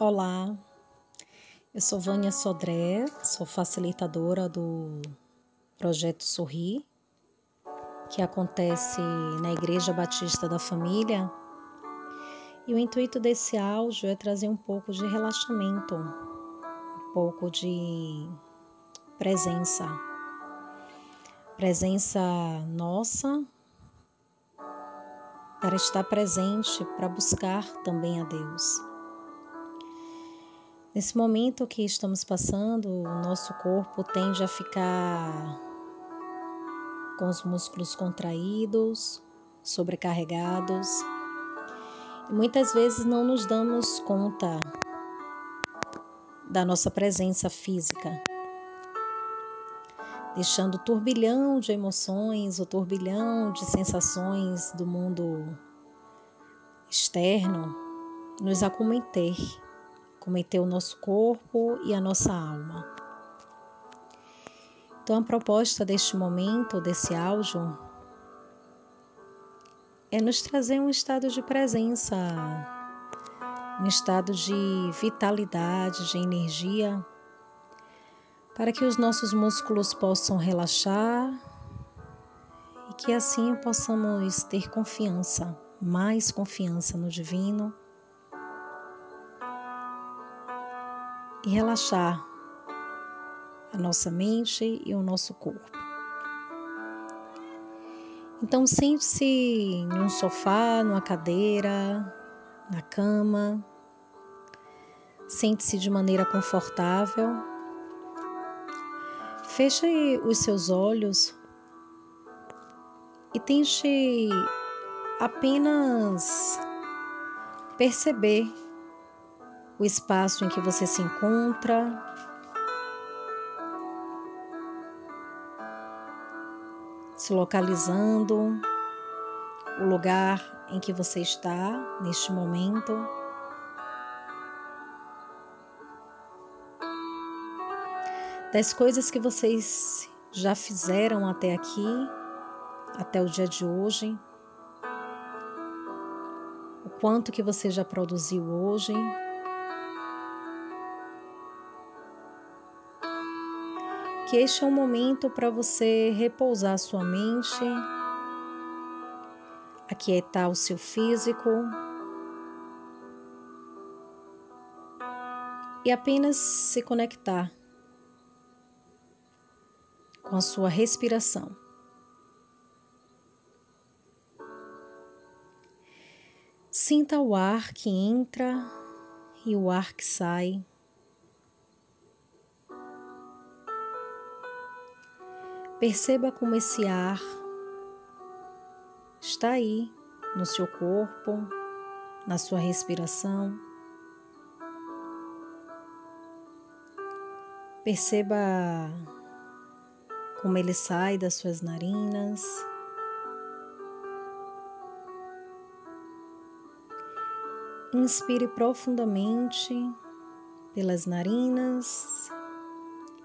Olá, eu sou Vânia Sodré, sou facilitadora do projeto Sorri, que acontece na Igreja Batista da Família. E o intuito desse áudio é trazer um pouco de relaxamento, um pouco de presença. Presença nossa para estar presente, para buscar também a Deus. Nesse momento que estamos passando, o nosso corpo tende a ficar com os músculos contraídos, sobrecarregados. E muitas vezes não nos damos conta da nossa presença física, deixando o turbilhão de emoções, o turbilhão de sensações do mundo externo nos acometer cometer o nosso corpo e a nossa alma. Então, a proposta deste momento, desse áudio, é nos trazer um estado de presença, um estado de vitalidade, de energia, para que os nossos músculos possam relaxar e que assim possamos ter confiança, mais confiança no divino e relaxar a nossa mente e o nosso corpo. Então sente-se em um sofá, numa cadeira, na cama. Sente-se de maneira confortável. Feche os seus olhos e tente apenas perceber o espaço em que você se encontra. Se localizando, o lugar em que você está neste momento. Das coisas que vocês já fizeram até aqui, até o dia de hoje, o quanto que você já produziu hoje. Que este é um momento para você repousar sua mente, aquietar o seu físico e apenas se conectar com a sua respiração. Sinta o ar que entra e o ar que sai. Perceba como esse ar está aí no seu corpo, na sua respiração. Perceba como ele sai das suas narinas. Inspire profundamente pelas narinas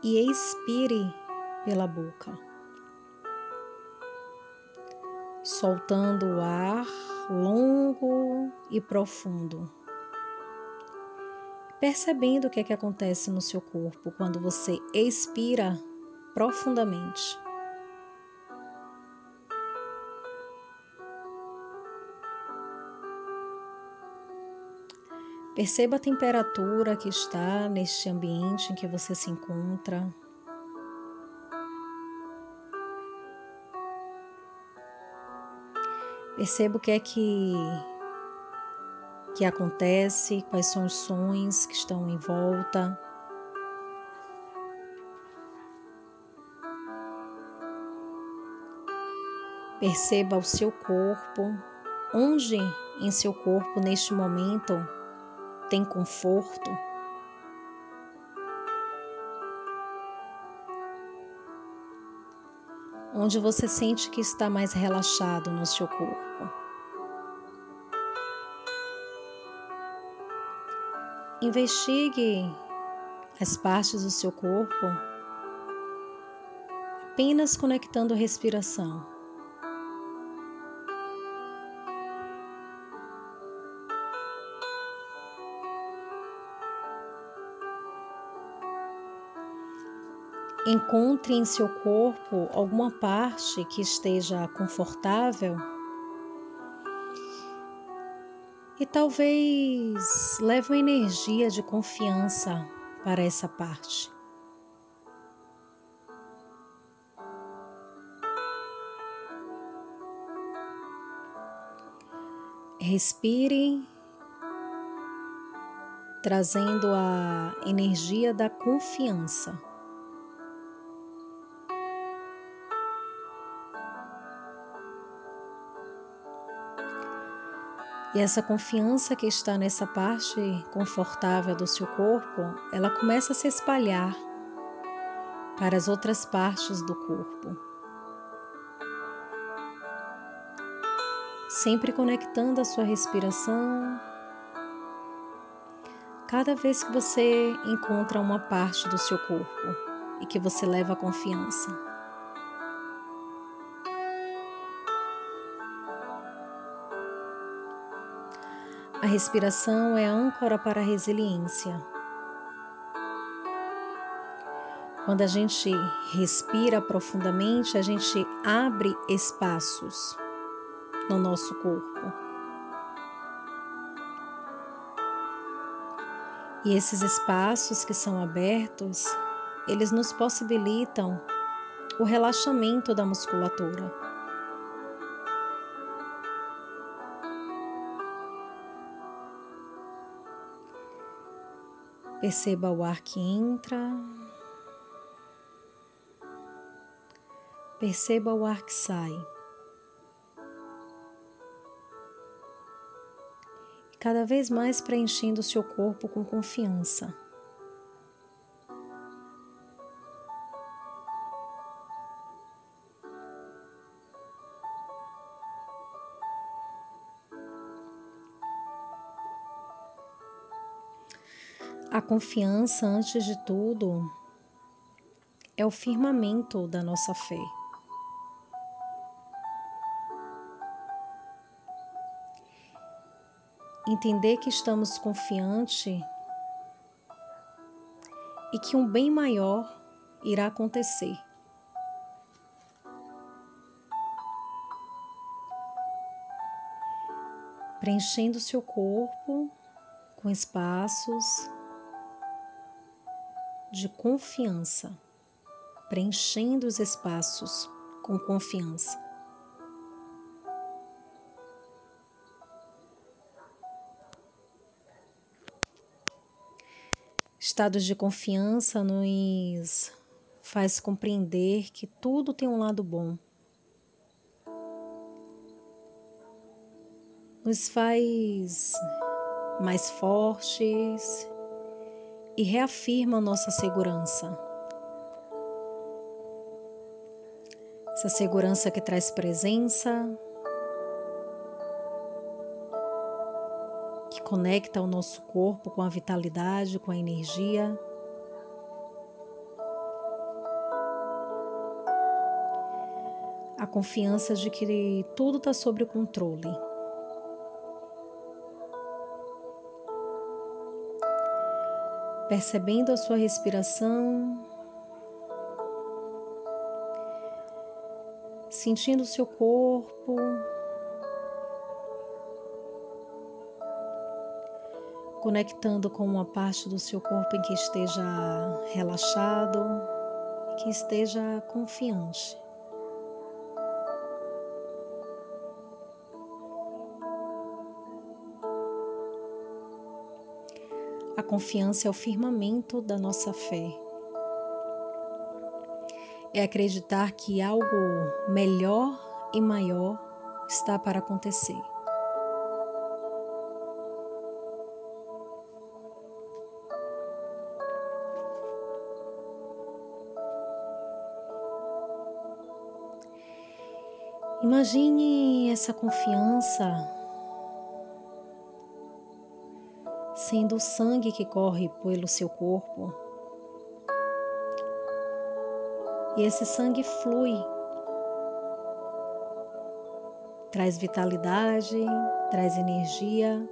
e expire pela boca, soltando o ar longo e profundo, percebendo o que é que acontece no seu corpo quando você expira profundamente. Perceba a temperatura que está neste ambiente em que você se encontra. Perceba o que é que que acontece, quais são os sons que estão em volta. Perceba o seu corpo, onde em seu corpo neste momento tem conforto. Onde você sente que está mais relaxado no seu corpo. Investigue as partes do seu corpo apenas conectando a respiração. Encontre em seu corpo alguma parte que esteja confortável e talvez leve uma energia de confiança para essa parte. Respire, trazendo a energia da confiança. E essa confiança que está nessa parte confortável do seu corpo, ela começa a se espalhar para as outras partes do corpo. Sempre conectando a sua respiração. Cada vez que você encontra uma parte do seu corpo e que você leva a confiança. A respiração é a âncora para a resiliência. Quando a gente respira profundamente, a gente abre espaços no nosso corpo. E esses espaços que são abertos, eles nos possibilitam o relaxamento da musculatura. Perceba o ar que entra. Perceba o ar que sai. Cada vez mais preenchendo o seu corpo com confiança. Confiança, antes de tudo, é o firmamento da nossa fé. Entender que estamos confiantes e que um bem maior irá acontecer. Preenchendo seu corpo com espaços de confiança, preenchendo os espaços com confiança. Estados de confiança nos faz compreender que tudo tem um lado bom. Nos faz mais fortes, e reafirma nossa segurança. Essa segurança que traz presença, que conecta o nosso corpo com a vitalidade, com a energia. A confiança de que tudo está sob o controle. Percebendo a sua respiração, sentindo o seu corpo. Conectando com uma parte do seu corpo em que esteja relaxado, que esteja confiante. A confiança é o firmamento da nossa fé. É acreditar que algo melhor e maior está para acontecer. Imagine essa confiança sendo o sangue que corre pelo seu corpo. E esse sangue flui, traz vitalidade, traz energia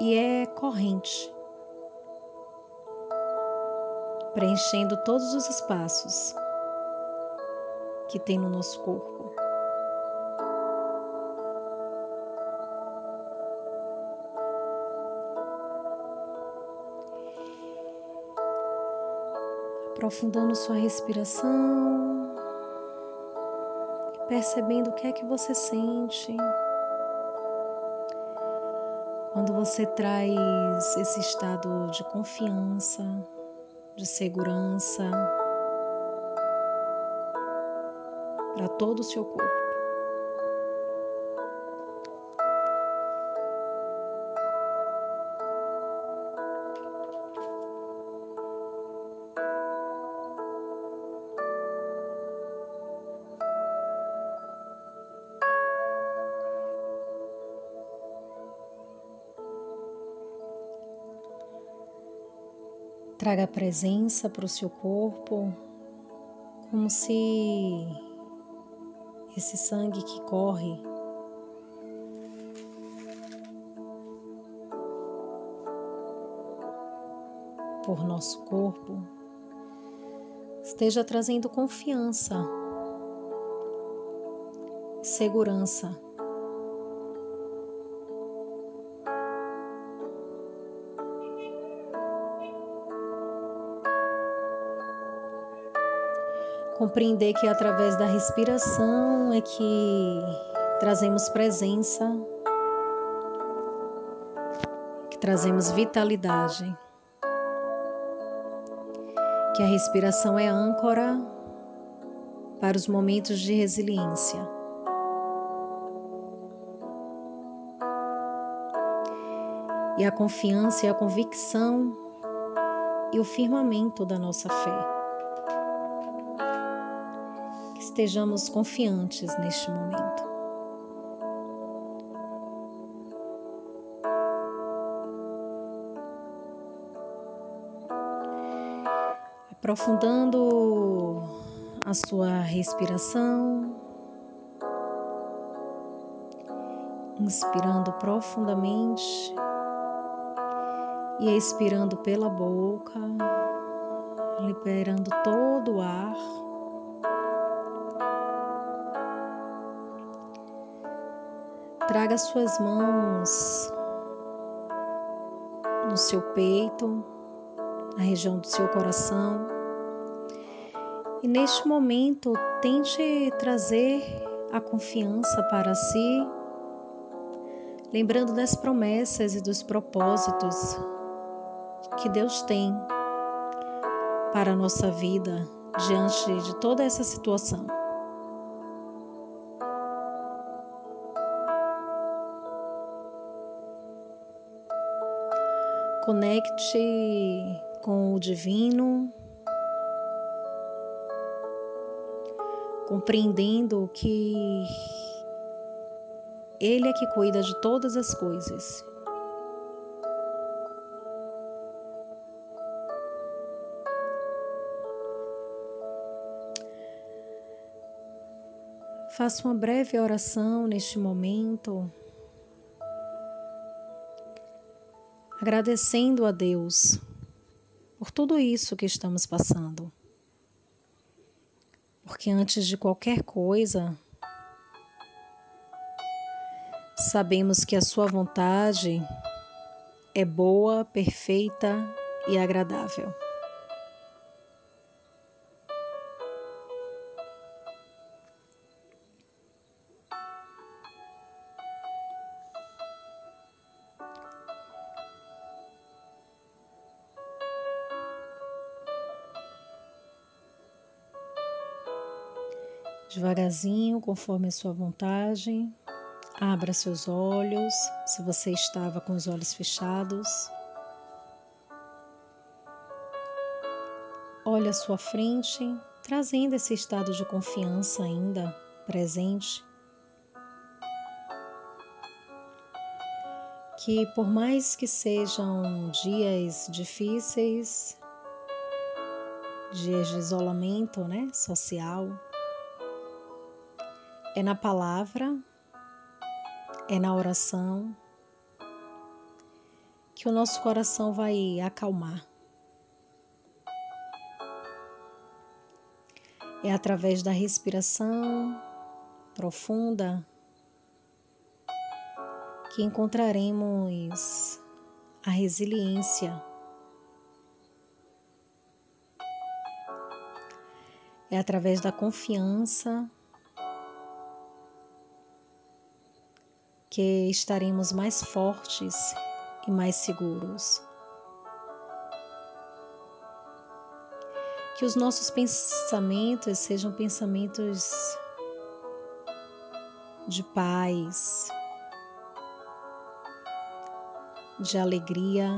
e é corrente. preenchendo todos os espaços que tem no nosso corpo. Aprofundando sua respiração, percebendo o que é que você sente quando você traz esse estado de confiança, de segurança para todo o seu corpo. Traga presença para o seu corpo, como se esse sangue que corre por nosso corpo esteja trazendo confiança, segurança. Compreender que através da respiração é que trazemos presença, que trazemos vitalidade. Que a respiração é âncora para os momentos de resiliência. E a confiança e a convicção e o firmamento da nossa fé estejamos confiantes neste momento. Aprofundando a sua respiração, inspirando profundamente e expirando pela boca, liberando todo o ar. Traga suas mãos no seu peito, na região do seu coração. E neste momento, tente trazer a confiança para si, lembrando das promessas e dos propósitos que Deus tem para a nossa vida diante de toda essa situação. Conecte com o divino, compreendendo que Ele é que cuida de todas as coisas. Faça uma breve oração neste momento. Agradecendo a Deus por tudo isso que estamos passando. Porque antes de qualquer coisa, sabemos que a Sua vontade é boa, perfeita e agradável. Devagarzinho, conforme a sua vontade, abra seus olhos, se você estava com os olhos fechados. Olhe à sua frente, trazendo esse estado de confiança ainda presente. Que por mais que sejam dias difíceis, dias de isolamento né, social, é na palavra, é na oração que o nosso coração vai acalmar. É através da respiração profunda que encontraremos a resiliência. É através da confiança que estaremos mais fortes e mais seguros. Que os nossos pensamentos sejam pensamentos de paz, de alegria,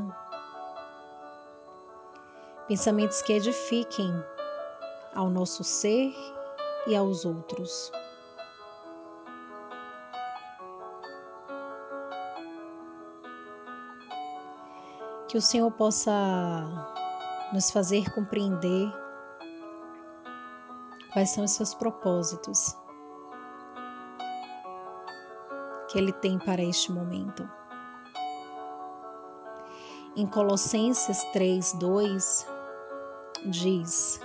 pensamentos que edifiquem ao nosso ser e aos outros. Que o Senhor possa nos fazer compreender quais são os seus propósitos que Ele tem para este momento. Em Colossenses 3, 2, diz: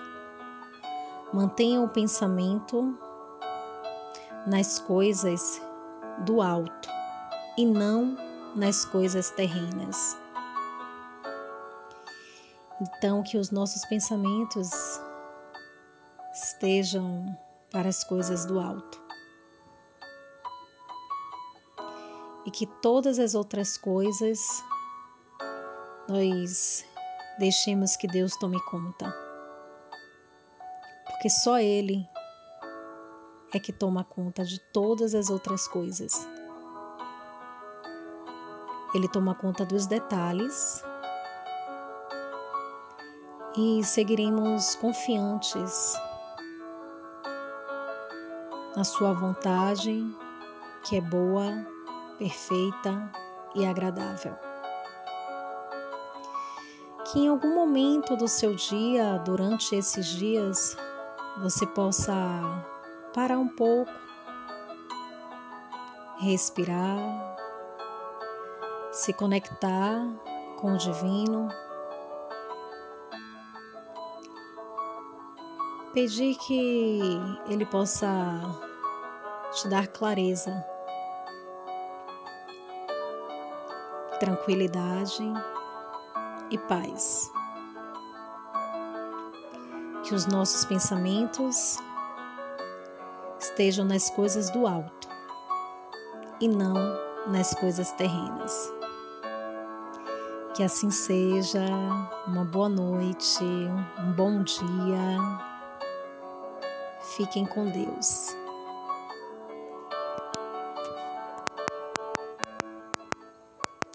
Mantenha o pensamento nas coisas do alto e não nas coisas terrenas. Então, que os nossos pensamentos estejam para as coisas do alto. E que todas as outras coisas nós deixemos que Deus tome conta. Porque só Ele é que toma conta de todas as outras coisas. Ele toma conta dos detalhes e seguiremos confiantes na Sua vontade, que é boa, perfeita e agradável. Que em algum momento do seu dia, durante esses dias, você possa parar um pouco, respirar, se conectar com o divino pedir que Ele possa te dar clareza, tranquilidade e paz. Que os nossos pensamentos estejam nas coisas do alto e não nas coisas terrenas. Que assim seja. Uma boa noite, um bom dia Fiquem com Deus.